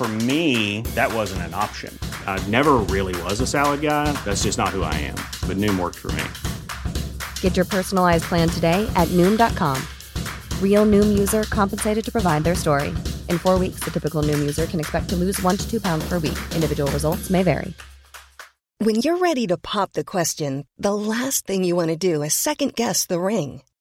For me, that wasn't an option. I never really was a salad guy. That's just not who I am. But Noom worked for me. Get your personalized plan today at Noom.com. Real Noom user compensated to provide their story. In four weeks, the typical Noom user can expect to lose one to two pounds per week. Individual results may vary. When you're ready to pop the question, the last thing you want to do is second guess the ring.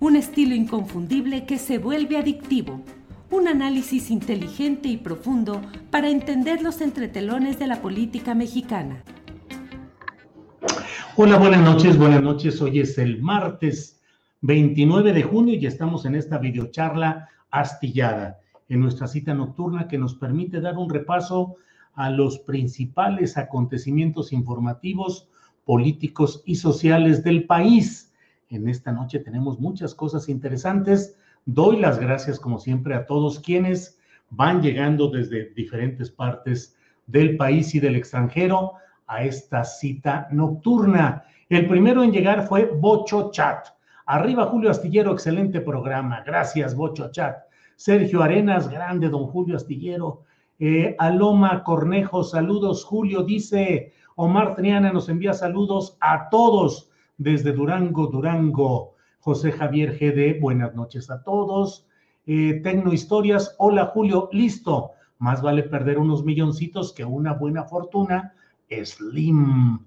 un estilo inconfundible que se vuelve adictivo, un análisis inteligente y profundo para entender los entretelones de la política mexicana. Hola, buenas noches, buenas noches. Hoy es el martes 29 de junio y estamos en esta videocharla astillada, en nuestra cita nocturna que nos permite dar un repaso a los principales acontecimientos informativos, políticos y sociales del país. En esta noche tenemos muchas cosas interesantes. Doy las gracias, como siempre, a todos quienes van llegando desde diferentes partes del país y del extranjero a esta cita nocturna. El primero en llegar fue Bocho Chat. Arriba Julio Astillero, excelente programa. Gracias, Bocho Chat. Sergio Arenas, grande, don Julio Astillero. Eh, Aloma Cornejo, saludos, Julio, dice Omar Triana, nos envía saludos a todos desde Durango, Durango. José Javier GD, buenas noches a todos. Eh, Tecno Historias, hola Julio, listo. Más vale perder unos milloncitos que una buena fortuna. Slim.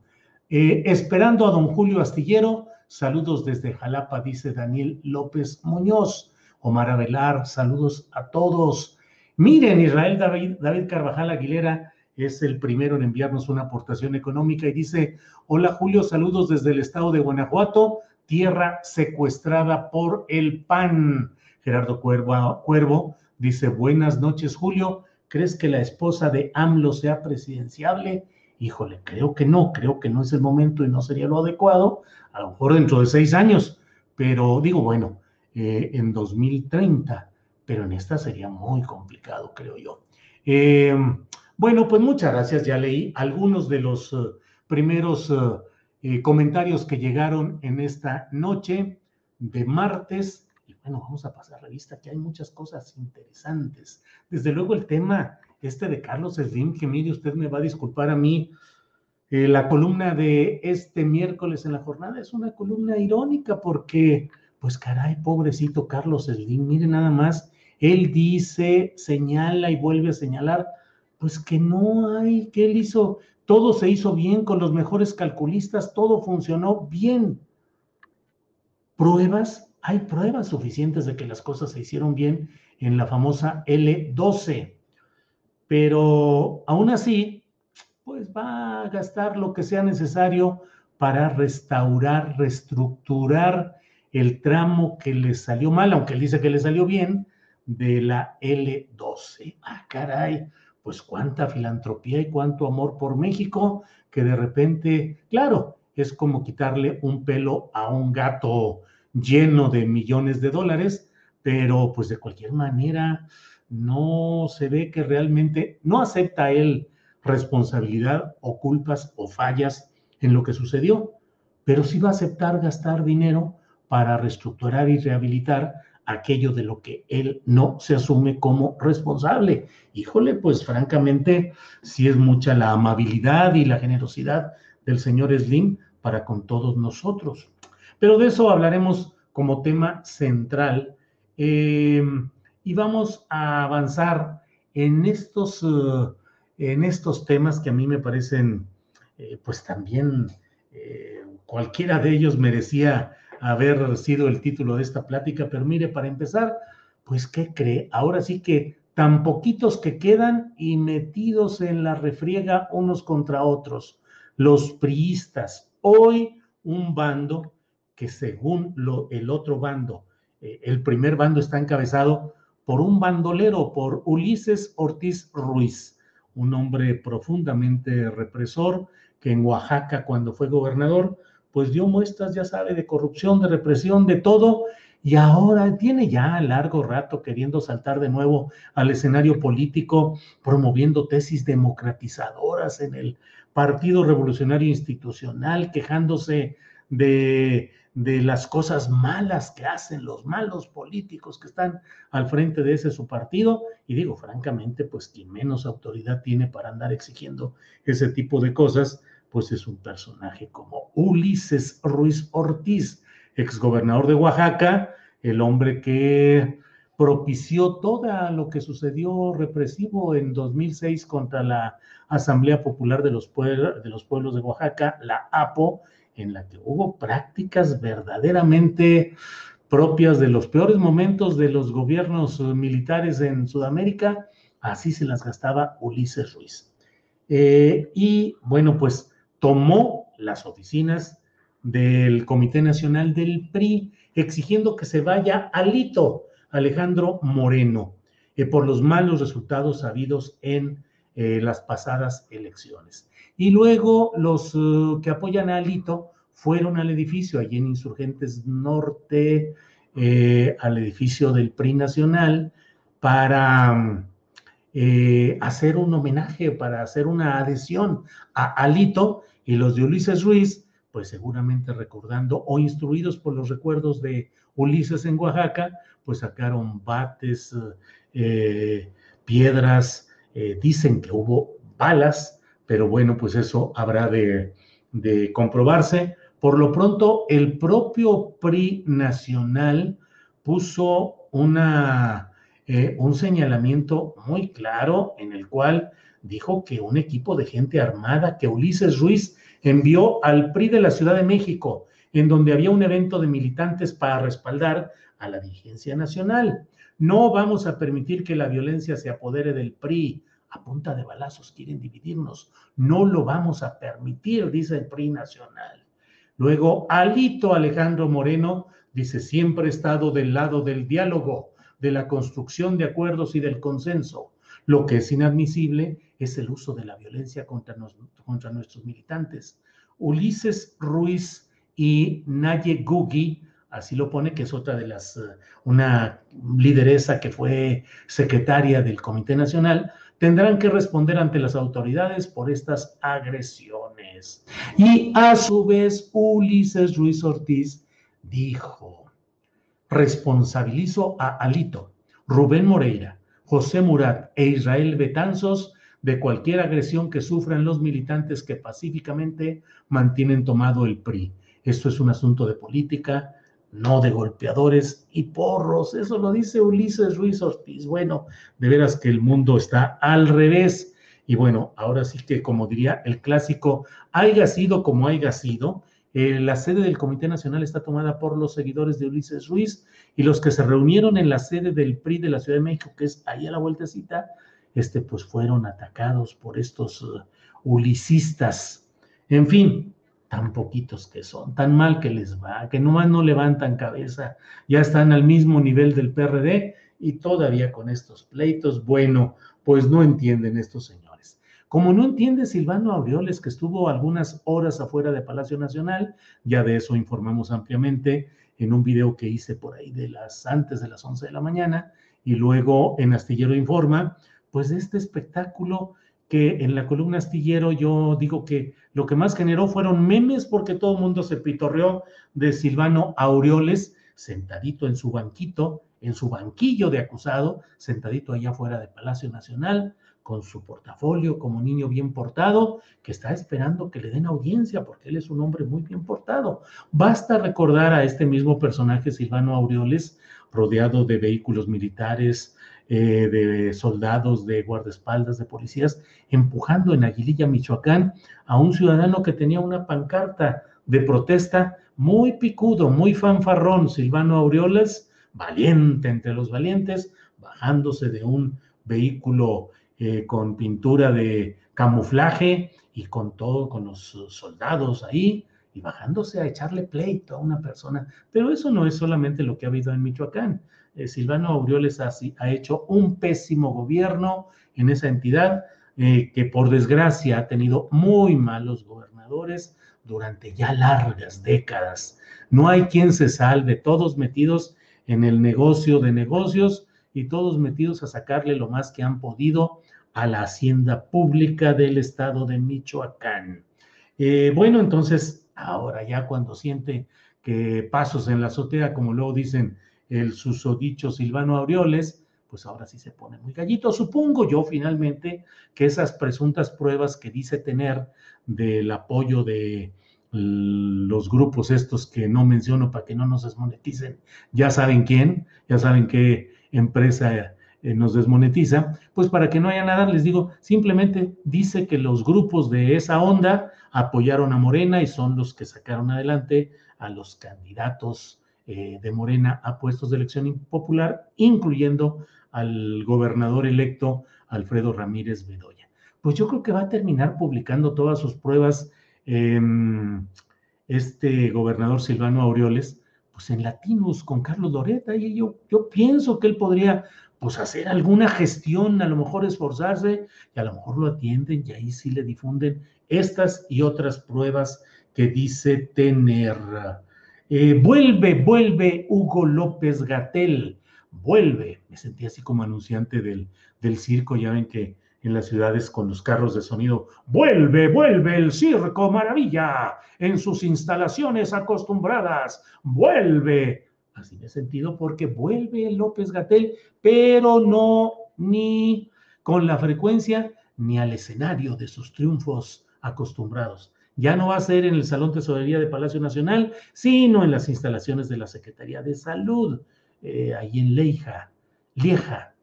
Eh, esperando a don Julio Astillero, saludos desde Jalapa, dice Daniel López Muñoz. Omar Avelar, saludos a todos. Miren, Israel David, David Carvajal Aguilera es el primero en enviarnos una aportación económica y dice, hola Julio, saludos desde el estado de Guanajuato, tierra secuestrada por el PAN. Gerardo Cuervo, Cuervo dice, buenas noches Julio, ¿crees que la esposa de AMLO sea presidenciable? Híjole, creo que no, creo que no es el momento y no sería lo adecuado, a lo mejor dentro de seis años, pero digo, bueno, eh, en 2030 pero en esta sería muy complicado, creo yo. Eh, bueno, pues muchas gracias. Ya leí algunos de los eh, primeros eh, comentarios que llegaron en esta noche de martes. Y bueno, vamos a pasar revista, que hay muchas cosas interesantes. Desde luego el tema este de Carlos Slim, que mire, usted me va a disculpar a mí, la columna de este miércoles en la jornada es una columna irónica porque, pues caray, pobrecito Carlos Slim, mire nada más él dice, señala y vuelve a señalar, pues que no hay, que él hizo, todo se hizo bien con los mejores calculistas, todo funcionó bien. Pruebas, hay pruebas suficientes de que las cosas se hicieron bien en la famosa L12, pero aún así, pues va a gastar lo que sea necesario para restaurar, reestructurar el tramo que le salió mal, aunque él dice que le salió bien, de la L12. Ah, caray, pues cuánta filantropía y cuánto amor por México que de repente, claro, es como quitarle un pelo a un gato lleno de millones de dólares, pero pues de cualquier manera no se ve que realmente no acepta él responsabilidad o culpas o fallas en lo que sucedió, pero sí va a aceptar gastar dinero para reestructurar y rehabilitar aquello de lo que él no se asume como responsable. Híjole, pues francamente, sí es mucha la amabilidad y la generosidad del señor Slim para con todos nosotros. Pero de eso hablaremos como tema central. Em, y vamos a avanzar en estos, eh, en estos temas que a mí me parecen eh, pues también eh, cualquiera de ellos merecía haber sido el título de esta plática, pero mire, para empezar, pues ¿qué cree? Ahora sí que tan poquitos que quedan y metidos en la refriega unos contra otros, los priistas. Hoy un bando que según lo, el otro bando, eh, el primer bando está encabezado por un bandolero, por Ulises Ortiz Ruiz, un hombre profundamente represor que en Oaxaca cuando fue gobernador, pues dio muestras, ya sabe, de corrupción, de represión, de todo, y ahora tiene ya largo rato queriendo saltar de nuevo al escenario político, promoviendo tesis democratizadoras en el Partido Revolucionario Institucional, quejándose de, de las cosas malas que hacen los malos políticos que están al frente de ese su partido. Y digo, francamente, pues quien menos autoridad tiene para andar exigiendo ese tipo de cosas, pues es un personaje como Ulises Ruiz Ortiz, exgobernador de Oaxaca, el hombre que propició todo lo que sucedió represivo en 2006 contra la Asamblea Popular de los, Pueblos de Oaxaca, la APO, en la que hubo prácticas verdaderamente propias de los peores momentos de los gobiernos militares en Sudamérica, así se las gastaba Ulises Ruiz. Eh, y bueno, pues tomó las oficinas del Comité Nacional del PRI, exigiendo que se vaya Alito Alejandro Moreno eh, por los malos resultados habidos en eh, las pasadas elecciones. Y luego los uh, que apoyan a Alito fueron al edificio, allí en Insurgentes Norte, eh, al edificio del PRI Nacional, para hacer un homenaje, para hacer una adhesión a Alito, y los de Ulises Ruiz pues seguramente recordando o instruidos por los recuerdos de Ulises en Oaxaca, pues sacaron bates, eh, piedras, eh, dicen que hubo balas, pero bueno, pues eso habrá de, comprobarse. Por lo pronto, el propio PRI nacional puso una, eh, un señalamiento muy claro en el cual dijo que un equipo de gente armada, que Ulises Ruiz envió al PRI de la Ciudad de México, en donde había un evento de militantes para respaldar a la dirigencia nacional. No vamos a permitir que la violencia se apodere del PRI. A punta de balazos quieren dividirnos. No lo vamos a permitir, dice el PRI nacional. Luego, Alito Alejandro Moreno dice, siempre he estado del lado del diálogo, de la construcción de acuerdos y del consenso. Lo que es inadmisible es el uso de la violencia contra, contra nuestros militantes. Ulises Ruiz y Naye Gugi, así lo pone, que es otra de las, eh, una lideresa que fue secretaria del Comité Nacional, tendrán que responder ante las autoridades por estas agresiones. Y a su vez, Ulises Ruiz Ortiz dijo, responsabilizo a Alito, Rubén Moreira, José Murat e Israel Betanzos de cualquier agresión que sufran los militantes que pacíficamente mantienen tomado el PRI. Esto es un asunto de política, no de golpeadores y porros. Eso lo dice Ulises Ruiz Ortiz. Bueno, de veras que el mundo está al revés. Y bueno, ahora sí que, como diría el clásico, haya sido como haya sido, eh, la sede del Comité Nacional está tomada por los seguidores de Ulises Ruiz y los que se reunieron en la sede del PRI de la Ciudad de México, que es ahí a la vueltecita, este, pues fueron atacados por estos uh, ulicistas. En fin, tan poquitos que son, tan mal que les va, que nomás no levantan cabeza, ya están al mismo nivel del PRD y todavía con estos pleitos, bueno, pues no entienden estos señores. Como no entiende Silvano Aureoles, que estuvo algunas horas afuera de Palacio Nacional, ya de eso informamos ampliamente en un video que hice por ahí de las antes de las 11 de la mañana, y luego en Astillero Informa, pues este espectáculo que en la columna astillero yo digo que lo que más generó fueron memes porque todo el mundo se pitorreó de Silvano Aureoles sentadito en su banquito, en su banquillo de acusado, sentadito allá afuera de Palacio Nacional, con su portafolio como niño bien portado, que está esperando que le den audiencia porque él es un hombre muy bien portado. Basta recordar a este mismo personaje, Silvano Aureoles, rodeado de vehículos militares, eh, de soldados, de guardaespaldas, de policías, empujando en Aguililla, Michoacán, a un ciudadano que tenía una pancarta de protesta muy picudo, muy fanfarrón, Silvano Aureoles, valiente entre los valientes, bajándose de un vehículo eh, con pintura de camuflaje y con todo, con los soldados ahí, y bajándose a echarle pleito a una persona. Pero eso no es solamente lo que ha habido en Michoacán. Eh, Silvano Aureoles ha, hecho un pésimo gobierno en esa entidad eh, que por desgracia ha tenido muy malos gobernadores durante ya largas décadas. No hay quien se salve, todos metidos en el negocio de negocios y todos metidos a sacarle lo más que han podido a la hacienda pública del estado de Michoacán. Eh, bueno, entonces Ahora ya cuando siente que pasos en la azotea, como luego dicen el susodicho Silvano Aureoles, pues ahora sí se pone muy gallito. Supongo yo finalmente que esas presuntas pruebas que dice tener del apoyo de los grupos estos que no menciono para que no nos desmoneticen, ya saben quién, ya saben qué empresa eh, nos desmonetiza, pues para que no haya nada, les digo, simplemente dice que los grupos de esa onda apoyaron a Morena y son los que sacaron adelante a los candidatos eh, de Morena a puestos de elección popular, incluyendo al gobernador electo Alfredo Ramírez Bedoya. Pues yo creo que va a terminar publicando todas sus pruebas em, este gobernador Silvano Aureoles, pues en Latinos con Carlos Loreta, y yo, yo pienso que él podría pues hacer alguna gestión, a lo mejor esforzarse y a lo mejor lo atienden y ahí sí le difunden estas y otras pruebas que dice tener. Eh, vuelve, vuelve Hugo López Gatel, vuelve. Me sentí así como anunciante del, del circo, ya ven que en las ciudades con los carros de sonido, vuelve, vuelve el circo maravilla en sus instalaciones acostumbradas, vuelve Así me he sentido porque vuelve López Gatel, pero no ni con la frecuencia ni al escenario de sus triunfos acostumbrados. Ya no va a ser en el Salón Tesorería de Palacio Nacional, sino en las instalaciones de la Secretaría de Salud, eh, ahí en Leija, Lieja,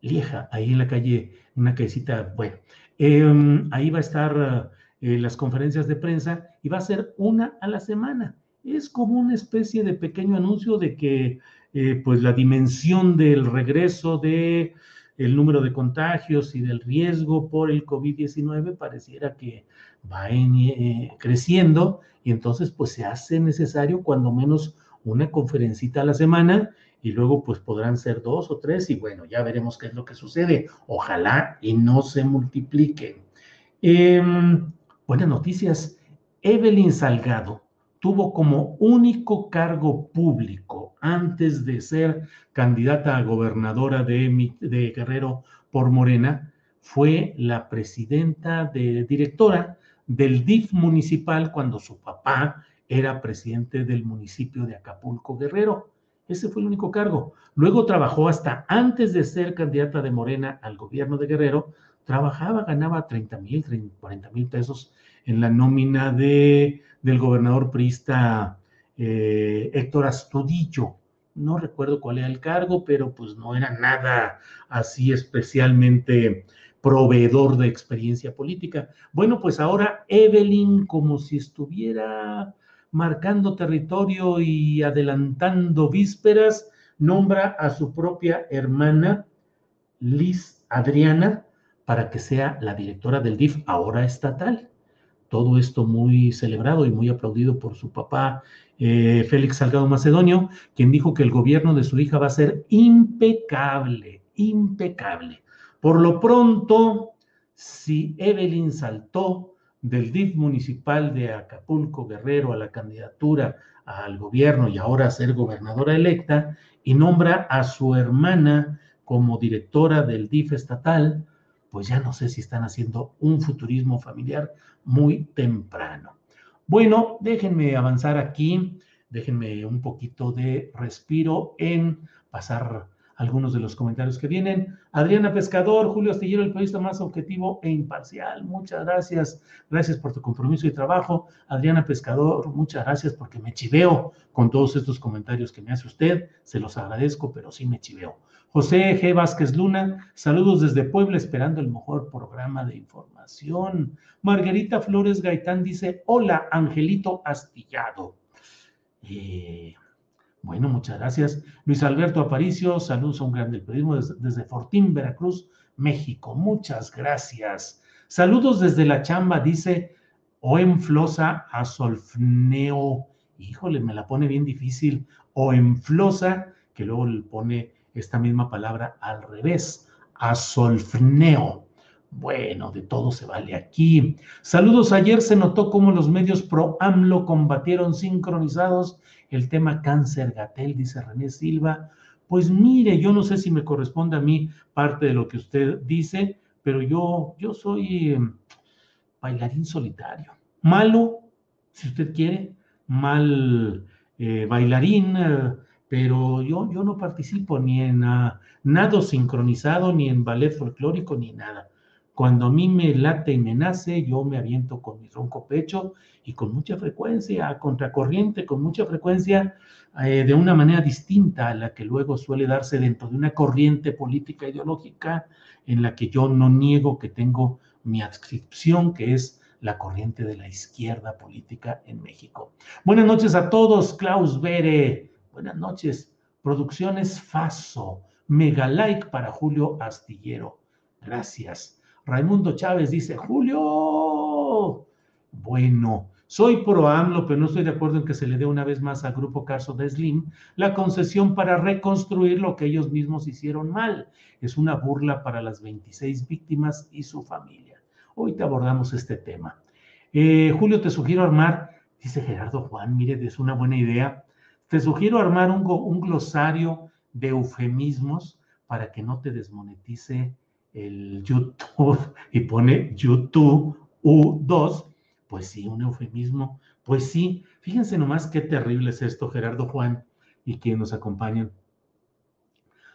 Lieja, ahí en la calle, una callecita, bueno, em, ahí va a estar eh, las conferencias de prensa y va a ser una a la semana. Es como una especie de pequeño anuncio de que eh, pues la dimensión del regreso de el número de contagios y del riesgo por el COVID-19 pareciera que va eh, creciendo y entonces pues se hace necesario cuando menos una conferencita a la semana y luego pues podrán ser dos o tres y bueno, ya veremos qué es lo que sucede. Ojalá y no se multipliquen. Em, buenas noticias. Evelyn Salgado tuvo como único cargo público antes de ser candidata a gobernadora de, de Guerrero por Morena, fue la presidenta de directora del DIF municipal cuando su papá era presidente del municipio de Acapulco Guerrero. Ese fue el único cargo. Luego trabajó hasta antes de ser candidata de Morena al gobierno de Guerrero, trabajaba, ganaba 30 mil, 40 mil pesos en la nómina de del gobernador priista eh, Héctor Astudillo. No recuerdo cuál era el cargo, pero pues no era nada así especialmente proveedor de experiencia política. Bueno, pues ahora Evelyn, como si estuviera marcando territorio y adelantando vísperas, nombra a su propia hermana, Liz Adriana, para que sea la directora del DIF ahora estatal todo esto muy celebrado y muy aplaudido por su papá eh, Félix Salgado Macedonio, quien dijo que el gobierno de su hija va a ser impecable, impecable. Por lo pronto, si Evelyn saltó del DIF municipal de Acapulco Guerrero a la candidatura al gobierno y ahora a ser gobernadora electa y nombra a su hermana como directora del DIF estatal, pues ya no sé si están haciendo un futurismo familiar muy temprano. Bueno, déjenme avanzar aquí, déjenme un poquito de respiro en pasar algunos de los comentarios que vienen. Adriana Pescador, Julio Astillero, el periodista más objetivo e imparcial. Muchas gracias. Gracias por tu compromiso y trabajo. Adriana Pescador, muchas gracias porque me chiveo con todos estos comentarios que me hace usted. Se los agradezco, pero sí me chiveo. José G. Vázquez Luna, saludos desde Puebla, esperando el mejor programa de información. Margarita Flores Gaitán dice: Hola, Angelito Astillado. Eh, bueno, muchas gracias. Luis Alberto Aparicio, saludos a un grande periodismo desde, Fortín, Veracruz, México. Muchas gracias. Saludos desde la chamba, dice Oenflosa a Solfneo. Híjole, me la pone bien difícil. Oenflosa, que luego le pone esta misma palabra al revés, a. Bueno, de todo se vale aquí. Saludos. Ayer se notó cómo los medios pro AMLO combatieron sincronizados el tema cáncer Gatel, dice René Silva. Pues mire, yo no sé si me corresponde a mí parte de lo que usted dice, pero yo, yo soy em, bailarín solitario. Malo, si usted quiere, mal eh, bailarín, eh, pero yo, yo no participo ni en ah, nado sincronizado, ni en ballet folclórico, ni nada. Cuando a mí me late y me nace, yo me aviento con mi tronco pecho y con mucha frecuencia, a contracorriente, con mucha frecuencia, eh, de una manera distinta a la que luego suele darse dentro de una corriente política ideológica en la que yo no niego que tengo mi adscripción, que es la corriente de la izquierda política en México. Buenas noches a todos, Klaus Bere. Buenas noches. Producciones Faso. Mega like para Julio Astillero. Gracias. Raimundo Chávez dice, Julio, bueno, soy pro AMLO, pero no estoy de acuerdo en que se le dé una vez más al Grupo Caso de Slim la concesión para reconstruir lo que ellos mismos hicieron mal. Es una burla para las 26 víctimas y su familia. Hoy te abordamos este tema. Eh, Julio, te sugiero armar, dice Gerardo Juan, mire, es una buena idea. Te sugiero armar un, un glosario de eufemismos para que no te desmonetice el YouTube y pone YouTube U2, pues sí, un eufemismo. Pues sí, fíjense nomás qué terrible es esto, Gerardo Juan y quienes nos acompañan.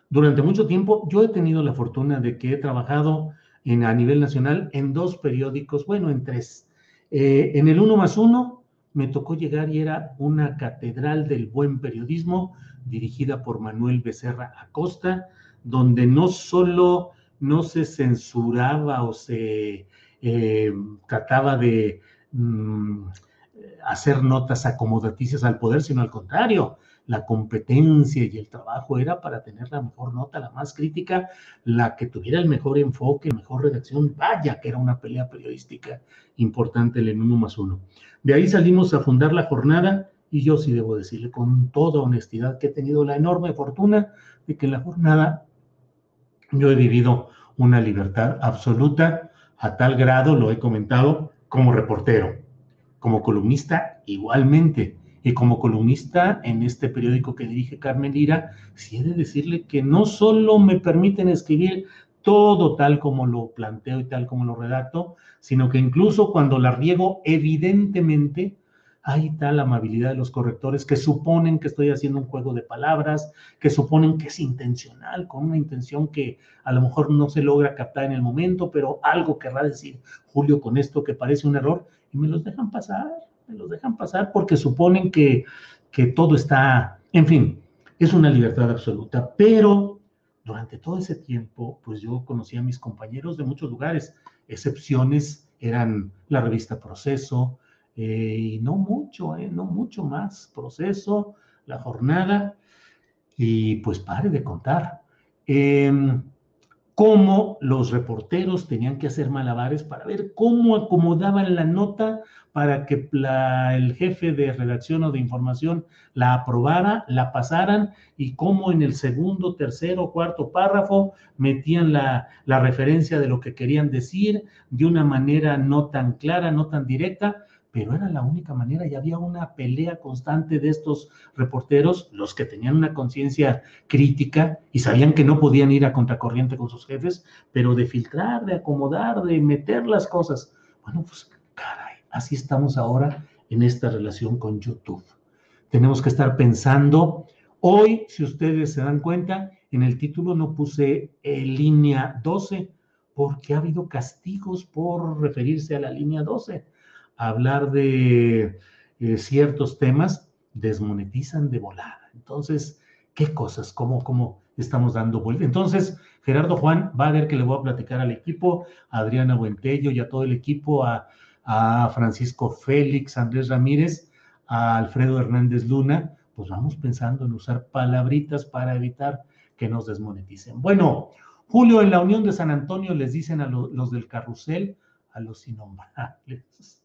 Durante mucho tiempo yo he tenido la fortuna de que he trabajado en, a nivel nacional en dos periódicos, bueno, en tres. Eh, en el uno más uno me tocó llegar y era una catedral del buen periodismo dirigida por Manuel Becerra Acosta, donde no solo no se censuraba o se eh, trataba de mm, hacer notas acomodaticias al poder, sino al contrario, la competencia y el trabajo era para tener la mejor nota, la más crítica, la que tuviera el mejor enfoque, la mejor redacción. Vaya que era una pelea periodística importante el en uno más uno. De ahí salimos a fundar la jornada y yo sí debo decirle con toda honestidad que he tenido la enorme fortuna de que la jornada yo he vivido una libertad absoluta a tal grado, lo he comentado, como reportero, como columnista igualmente. Y como columnista en este periódico que dirige Carmen Lira, sí he de decirle que no solo me permiten escribir todo tal como lo planteo y tal como lo redacto, sino que incluso cuando la riego, evidentemente, hay tal amabilidad de los correctores que suponen que estoy haciendo un juego de palabras, que suponen que es intencional, con una intención que a lo mejor no se logra captar en el momento, pero algo querrá decir Julio con esto que parece un error, y me los dejan pasar, me los dejan pasar porque suponen que, que todo está, en fin, es una libertad absoluta, pero durante todo ese tiempo, pues yo conocí a mis compañeros de muchos lugares, excepciones eran la revista Proceso, eh, y no mucho, eh, no mucho más proceso, la jornada, y pues pare de contar. Em, cómo los reporteros tenían que hacer malabares para ver cómo acomodaban la nota para que el jefe de redacción o de información la aprobara, la pasaran y cómo en el segundo, tercero, cuarto párrafo metían la, la referencia de lo que querían decir de una manera no tan clara, no tan directa, pero era la única manera y había una pelea constante de estos reporteros, los que tenían una conciencia crítica y sabían que no podían ir a contracorriente con sus jefes, pero de filtrar, de acomodar, de meter las cosas. Bueno, pues caray, así estamos ahora en esta relación con YouTube. Tenemos que estar pensando, Hoy, si ustedes se dan cuenta, en el título no puse eh, línea 12 porque ha habido castigos por referirse a la línea 12. Hablar de eh, ciertos temas desmonetizan de volada. Entonces, ¿qué cosas? ¿Cómo, cómo estamos dando vuelta? Entonces, Gerardo Juan va a ver que le voy a platicar al equipo, a Adriana Buentello y a todo el equipo, a, Francisco Félix, Andrés Ramírez, a Alfredo Hernández Luna, pues vamos pensando en usar palabritas para evitar que nos desmoneticen. Bueno, Julio, en la Unión de San Antonio les dicen a lo, los del carrusel, a los innombrables.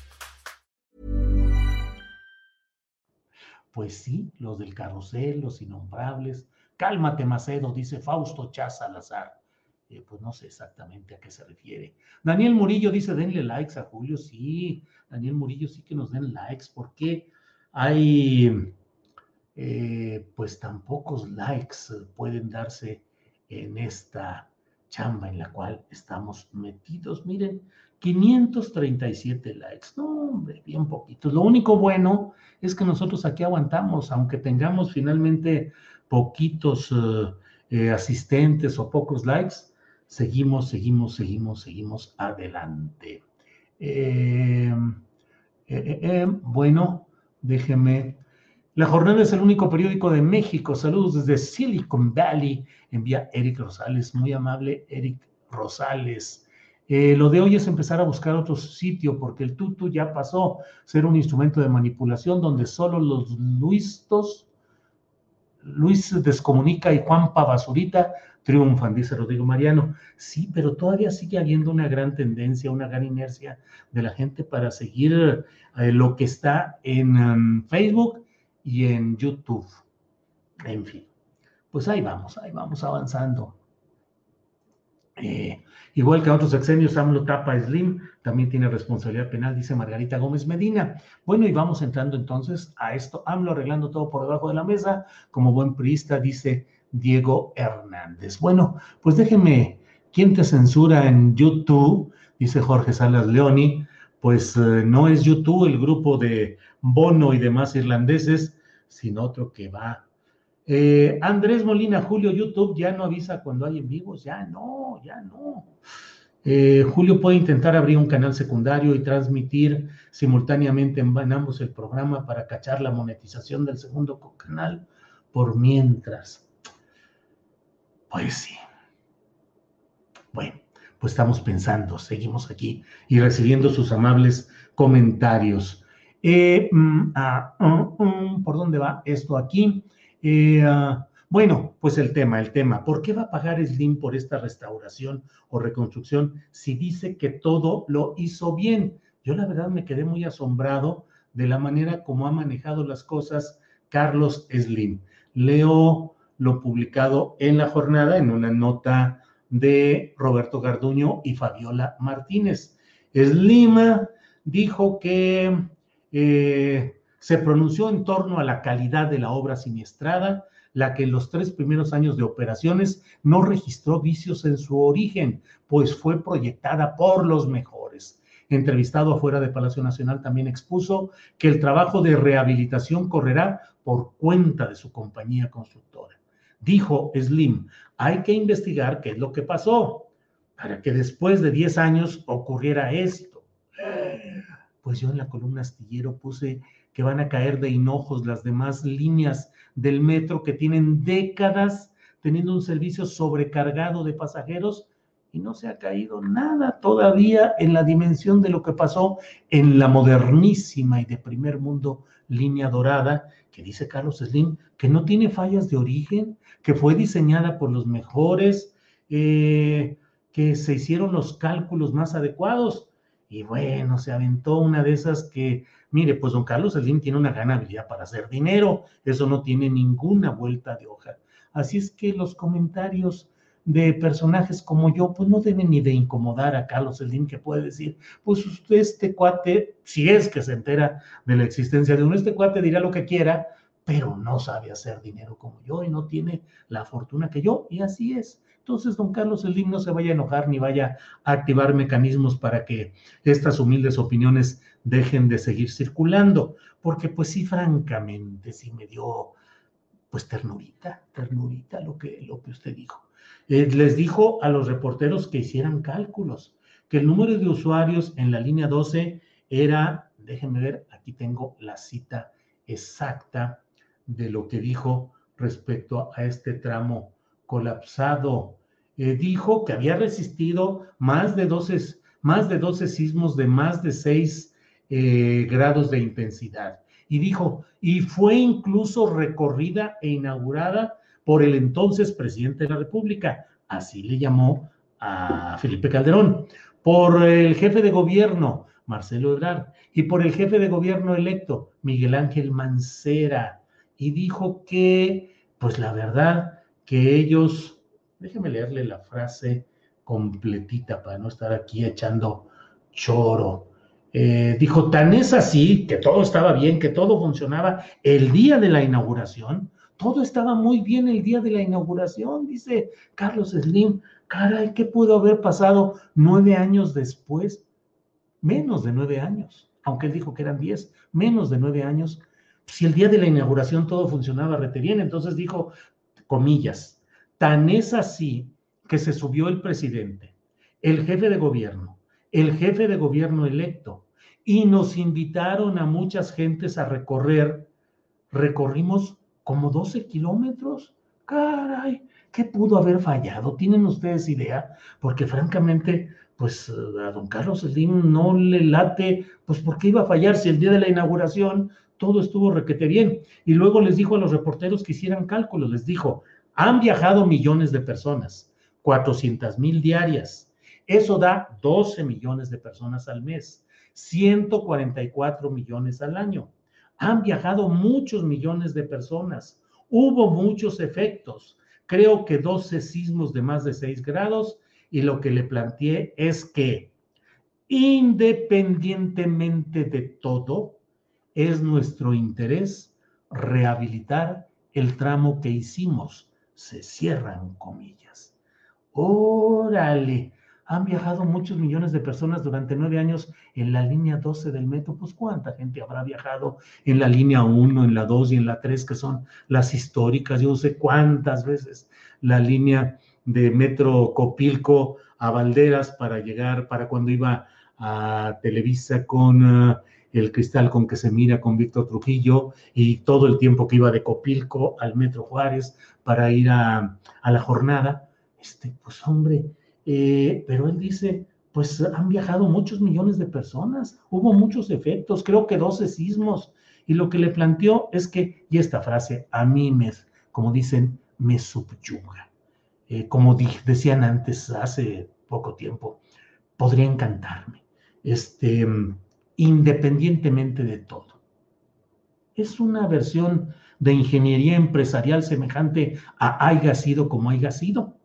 Pues sí, los del carrusel, los innombrables. Cálmate, Macedo, dice Fausto Chaz Salazar. Eh, pues no sé exactamente a qué se refiere. Daniel Murillo dice, denle likes a Julio. Sí, Daniel Murillo sí que nos den likes. porque hay eh, pues tan pocos likes pueden darse en esta chamba en la cual estamos metidos? Miren, 537 likes. No, hombre, bien poquitos. Lo único bueno es que nosotros aquí aguantamos, aunque tengamos finalmente poquitos eh, eh, asistentes o pocos likes, seguimos, seguimos, seguimos, seguimos adelante. bueno, déjeme. La jornada es el único periódico de México. Saludos desde Silicon Valley. Envía Eric Rosales, muy amable Eric Rosales. Eh, lo de hoy es empezar a buscar otro sitio porque el tutu ya pasó a ser un instrumento de manipulación donde solo los Luistos, Luis Descomunica y Juanpa Basurita triunfan, dice Rodrigo Mariano. Sí, pero todavía sigue habiendo una gran tendencia, una gran inercia de la gente para seguir eh, lo que está en um, Facebook y en YouTube. En fin, pues ahí vamos, ahí vamos avanzando. Eh, igual que a otros sexenios, AMLO tapa Slim, también tiene responsabilidad penal, dice Margarita Gómez Medina. Bueno, y vamos entrando entonces a esto. AMLO arreglando todo por debajo de la mesa, como buen priista, dice Diego Hernández. Bueno, pues déjenme, ¿quién te censura en YouTube? Dice Jorge Salas Leoni. Pues eh, no es YouTube el grupo de Bono y demás irlandeses, sino otro que va eh, Andrés Molina, Julio, YouTube ya no avisa cuando hay en vivos, ya no, ya no. Eh, Julio puede intentar abrir un canal secundario y transmitir simultáneamente en, ambos el programa para cachar la monetización del segundo canal por mientras. Pues sí. Bueno, pues estamos pensando, seguimos aquí y recibiendo sus amables comentarios. Eh, mm, ah, mm, mm, ¿Por dónde va esto aquí? Eh, ah, bueno, pues el tema, el tema. ¿Por qué va a pagar Slim por esta restauración o reconstrucción si dice que todo lo hizo bien? Yo la verdad me quedé muy asombrado de la manera como ha manejado las cosas Carlos Slim. Leo lo publicado en la jornada en una nota de Roberto Garduño y Fabiola Martínez. Slim dijo que eh, se pronunció en torno a la calidad de la obra siniestrada, la que en los tres primeros años de operaciones no registró vicios en su origen, pues fue proyectada por los mejores. Entrevistado afuera de Palacio Nacional también expuso que el trabajo de rehabilitación correrá por cuenta de su compañía constructora. Dijo Slim, hay que investigar qué es lo que pasó para que después de 10 años ocurriera esto. Pues yo en la columna astillero puse que van a caer de hinojos las demás líneas del metro que tienen décadas teniendo un servicio sobrecargado de pasajeros y no se ha caído nada todavía en la dimensión de lo que pasó en la modernísima y de primer mundo línea dorada, que dice Carlos Slim, que no tiene fallas de origen, que fue diseñada por los mejores, eh, que se hicieron los cálculos más adecuados. Y bueno, se aventó una de esas que, mire, pues don Carlos Slim tiene una gran habilidad para hacer dinero, eso no tiene ninguna vuelta de hoja. Así es que los comentarios de personajes como yo, pues no deben ni de incomodar a Carlos Slim, que puede decir, pues usted, este cuate, si es que se entera de la existencia de uno, este cuate dirá lo que quiera, pero no sabe hacer dinero como yo y no tiene la fortuna que yo, y así es. Entonces, don Carlos Slim no se vaya a enojar ni vaya a activar mecanismos para que estas humildes opiniones dejen de seguir circulando, porque pues sí, francamente, sí me dio pues ternurita, ternurita lo que, lo que usted dijo. Eh, les dijo a los reporteros que hicieran cálculos, que el número de usuarios en la línea 12 era, déjenme ver, aquí tengo la cita exacta de lo que dijo respecto a este tramo colapsado. Eh, dijo que había resistido más de 12, más de 12 sismos de más de 6 eh, grados de intensidad. Y dijo, y fue incluso recorrida e inaugurada por el entonces presidente de la República, así le llamó a Felipe Calderón, por el jefe de gobierno, Marcelo Ebrard, y por el jefe de gobierno electo, Miguel Ángel Mancera, y dijo que, pues la verdad, que ellos, déjeme leerle la frase completita para no estar aquí echando choro. Eh, dijo, tan es así que todo estaba bien, que todo funcionaba el día de la inauguración, todo estaba muy bien el día de la inauguración, dice Carlos Slim. Caray, ¿qué pudo haber pasado nueve años después? Menos de nueve años, aunque él dijo que eran diez, menos de nueve años. Si el día de la inauguración todo funcionaba rete bien, entonces dijo, comillas, tan es así que se subió el presidente, el jefe de gobierno, el jefe de gobierno electo, y nos invitaron a muchas gentes a recorrer, recorrimos como 12 kilómetros. Caray, ¿qué pudo haber fallado? ¿Tienen ustedes idea? Porque francamente, pues a don Carlos Slim no le late, pues ¿por qué iba a fallar si el día de la inauguración todo estuvo requete bien? Y luego les dijo a los reporteros que hicieran cálculos, les dijo, han viajado millones de personas, 400 mil diarias. Eso da 12 millones de personas al mes, 144 millones al año. Han viajado muchos millones de personas, hubo muchos efectos, creo que 12 sismos de más de 6 grados. Y lo que le planteé es que independientemente de todo, es nuestro interés rehabilitar el tramo que hicimos. Se cierran comillas. Órale, han viajado muchos millones de personas durante nueve años en la línea 12 del metro. Pues cuánta gente habrá viajado en la línea 1, en la 2 y en la 3, que son las históricas. Yo no sé cuántas veces la línea de metro Copilco a Valderas para llegar, para cuando iba a Televisa con uh, el cristal con que se mira con Víctor Trujillo y todo el tiempo que iba de Copilco al Metro Juárez para ir a, a la jornada. Este, pues hombre, eh, pero él dice, pues han viajado muchos millones de personas, hubo muchos efectos, creo que 12 sismos, y lo que le planteó es que, y esta frase a mí me, como dicen, me subyuga. Eh, como decían antes, hace poco tiempo, podría encantarme, este, independientemente de todo. Es una versión de ingeniería empresarial semejante a haya sido como haya sido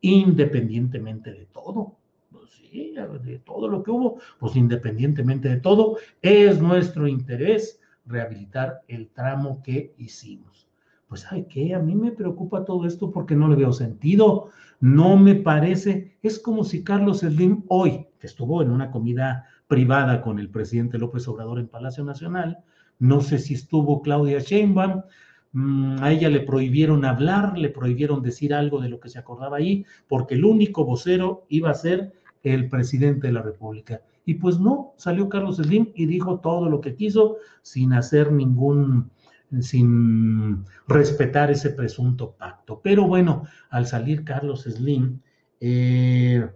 independientemente de todo. Pues sí, de todo lo que hubo, pues independientemente de todo, es nuestro interés rehabilitar el tramo que hicimos. Pues, ¿sabe qué? A mí me preocupa todo esto porque no le veo sentido. No me parece. Es como si Carlos Slim hoy, que estuvo en una comida privada con el presidente López Obrador en Palacio Nacional, no sé si estuvo Claudia Sheinbaum, Mm, a ella le prohibieron hablar, le prohibieron decir algo de lo que se acordaba ahí, porque el único vocero iba a ser el presidente de la República. Y pues no, salió Carlos Slim y dijo todo lo que quiso sin hacer ningún sin respetar ese presunto pacto. Pero bueno, al salir Carlos Slim, eh,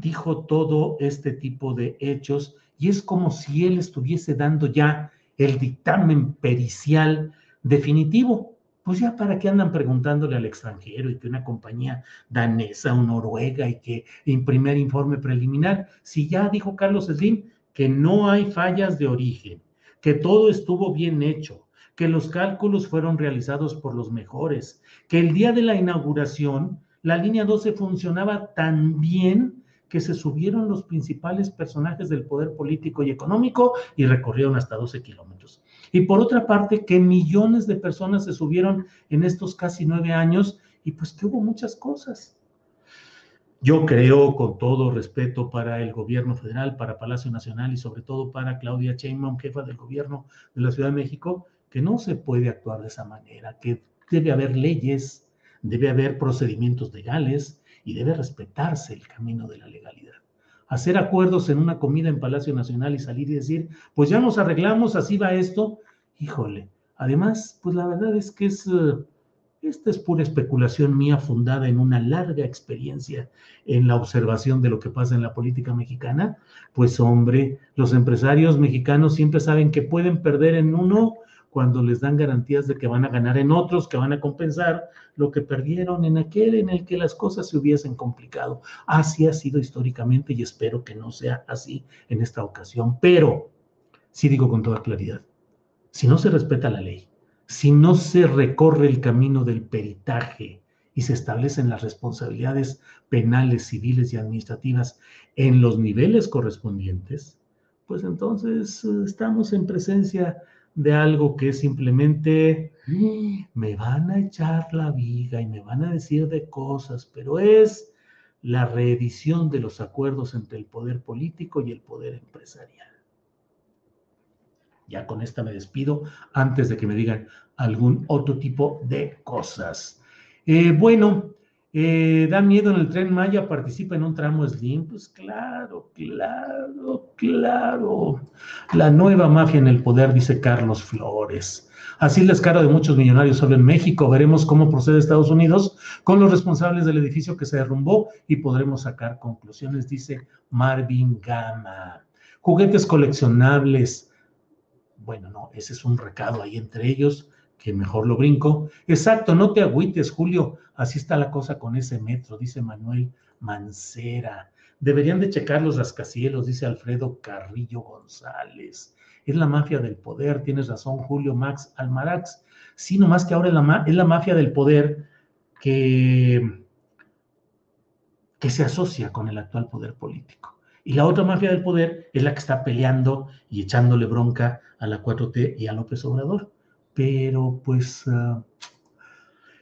dijo todo este tipo de hechos y es como si él estuviese dando ya el dictamen pericial definitivo. Pues ya para qué andan preguntándole al extranjero y que una compañía danesa o noruega y que imprimer informe preliminar, si ya dijo Carlos Slim que no hay fallas de origen, que todo estuvo bien hecho, que los cálculos fueron realizados por los mejores, que el día de la inauguración la línea 12 funcionaba tan bien que se subieron los principales personajes del poder político y económico y recorrieron hasta 12 kilómetros. Y por otra parte, que millones de personas se subieron en estos casi nueve años y pues que hubo muchas cosas. Yo creo, con todo respeto para el gobierno federal, para Palacio Nacional y sobre todo para Claudia Sheinbaum, jefa del gobierno de la Ciudad de México, que no se puede actuar de esa manera, que debe haber leyes, debe haber procedimientos legales y debe respetarse el camino de la legalidad. Hacer acuerdos en una comida en Palacio Nacional y salir y decir, pues ya nos arreglamos, así va esto, híjole. Además, pues la verdad es que es, eh, esta es pura especulación mía fundada en una larga experiencia en la observación de lo que pasa en la política mexicana. Pues hombre, los empresarios mexicanos siempre saben que pueden perder en uno cuando les dan garantías de que van a ganar en otros, que van a compensar lo que perdieron en aquel en el que las cosas se hubiesen complicado. Así ha sido históricamente y espero que no sea así en esta ocasión. Pero, sí digo con toda claridad, si no se respeta la ley, si no se recorre el camino del peritaje y se establecen las responsabilidades penales, civiles y administrativas en los niveles correspondientes, pues entonces eh, estamos en presencia de algo que simplemente me van a echar la viga y me van a decir de cosas, pero es la reedición de los acuerdos entre el poder político y el poder empresarial. Ya con esta me despido antes de que me digan algún otro tipo de cosas. Eh, bueno, eh, da miedo en el tren Maya, participa en un tramo Slim. Pues claro, claro, claro. La nueva mafia en el poder, dice Carlos Flores. Así les caro de muchos millonarios solo en México. Veremos cómo procede Estados Unidos con los responsables del edificio que se derrumbó y podremos sacar conclusiones, dice Marvin Gama. Juguetes coleccionables. Bueno, no, ese es un recado ahí entre ellos que mejor lo brinco. Exacto, no te agüites, Julio. Así está la cosa con ese metro, dice Manuel Mancera. Deberían de checar los rascacielos, dice Alfredo Carrillo González. Es la mafia del poder, tienes razón, Julio Max Almarax. Sí, nomás que ahora es la, es la mafia del poder que, que se asocia con el actual poder político. Y la otra mafia del poder es la que está peleando y echándole bronca a la 4T y a López Obrador pero pues uh,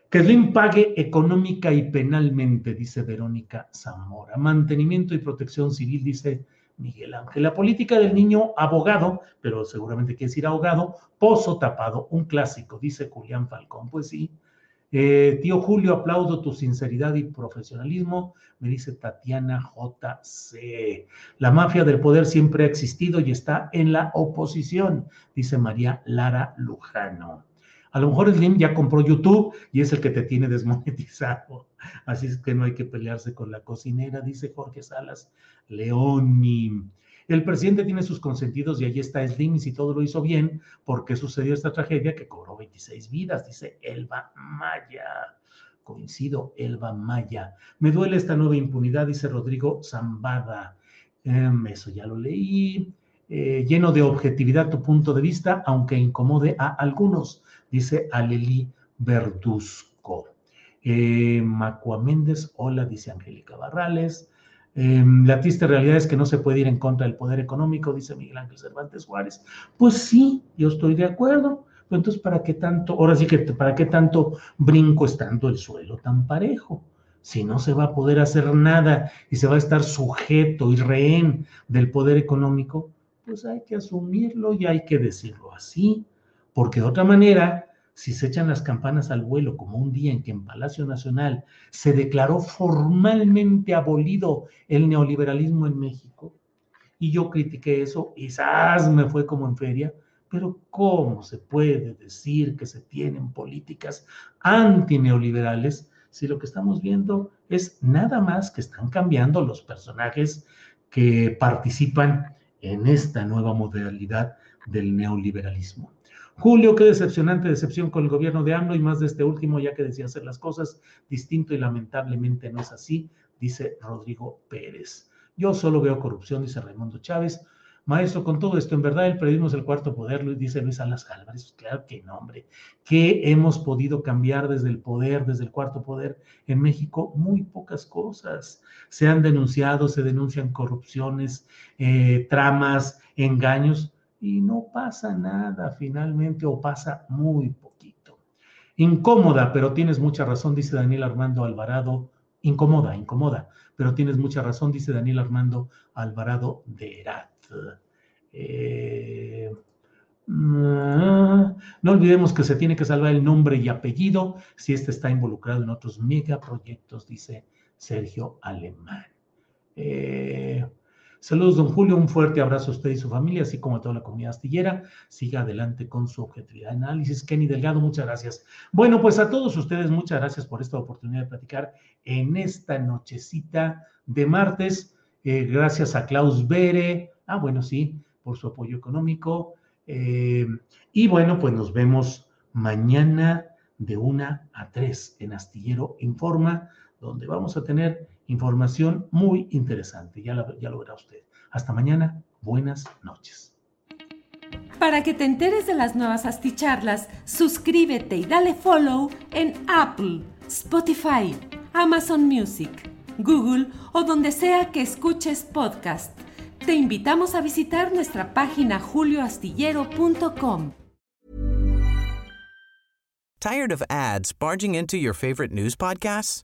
que Slim pague económica y penalmente, dice Verónica Zamora. Mantenimiento y protección civil, dice Miguel Ángel. La política del niño abogado, pero seguramente quiere decir abogado, pozo tapado, un clásico, dice Julián Falcón. Pues sí. Eh, tío Julio, aplaudo tu sinceridad y profesionalismo, me dice Tatiana JC. La mafia del poder siempre ha existido y está en la oposición, dice María Lara Lujano. A lo mejor Slim ya compró YouTube y es el que te tiene desmonetizado. Así es que no hay que pelearse con la cocinera, dice Jorge Salas Leoni. El presidente tiene sus consentidos y allí está Slim y si todo lo hizo bien, ¿por qué sucedió esta tragedia que cobró 26 vidas? Dice Elba Maya. Coincido, Elba Maya. Me duele esta nueva impunidad, dice Rodrigo Zambada. Em, eso ya lo leí. Eh, lleno de objetividad tu punto de vista, aunque incomode a algunos, dice Aleli Verduzco. Eh, Macua Méndez, hola, dice Angélica Barrales. Em, la triste realidad es que no se puede ir en contra del poder económico, dice Miguel Ángel Cervantes Juárez. Pues sí, yo estoy de acuerdo. Pero entonces, ¿para qué tanto, ahora sí que, ¿para qué tanto brinco estando el suelo tan parejo? Si no se va a poder hacer nada y se va a estar sujeto y rehén del poder económico, pues hay que asumirlo y hay que decirlo así, porque de otra manera si se echan las campanas al vuelo, como un día en que en Palacio Nacional se declaró formalmente abolido el neoliberalismo en México, y yo critiqué eso, quizás me fue como en feria, Pero ¿cómo se puede decir que se tienen políticas antineoliberales si lo que estamos viendo es nada más que están cambiando los personajes que participan en esta nueva modalidad del neoliberalismo? Julio, qué decepcionante decepción con el gobierno de AMLO y más de este último, ya que decía hacer las cosas distinto y lamentablemente no es así, dice Rodrigo Pérez. Yo solo veo corrupción, dice Raimundo Chávez. Maestro, con todo esto, en verdad el periodismo es el cuarto poder, dice Luis Alas Álvarez. Claro que no, hombre. ¿Qué hemos podido cambiar desde el poder, desde el cuarto poder en México? Muy pocas cosas. Se han denunciado, se denuncian corrupciones, eh, tramas, engaños, y no pasa nada finalmente o pasa muy poquito. Incómoda, pero tienes mucha razón, dice Daniel Armando Alvarado. Incomoda, incomoda, pero tienes mucha razón, dice Daniel Armando Alvarado de Erat. Eh, no olvidemos que se tiene que salvar el nombre y apellido si este está involucrado en otros megaproyectos, dice Sergio Alemán. Eh, saludos, don Julio, un fuerte abrazo a usted y su familia, así como a toda la comunidad astillera. Siga adelante con su objetividad de análisis. Kenny Delgado, muchas gracias. Bueno, pues a todos ustedes, muchas gracias por esta oportunidad de platicar en esta nochecita de martes. Eh, gracias a Klaus Bere, Ah, bueno, sí, por su apoyo económico. Eh, y bueno, pues nos vemos mañana de una a tres en Astillero Informa, donde vamos a tener información muy interesante. Ya, ya lo verá usted. Hasta mañana. Buenas noches. Para que te enteres de las nuevas asticharlas, suscríbete y dale follow en Apple, Spotify, Amazon Music, Google o donde sea que escuches podcast. Te invitamos a visitar nuestra página julioastillero.com. Tired of ads barging into your favorite news podcasts?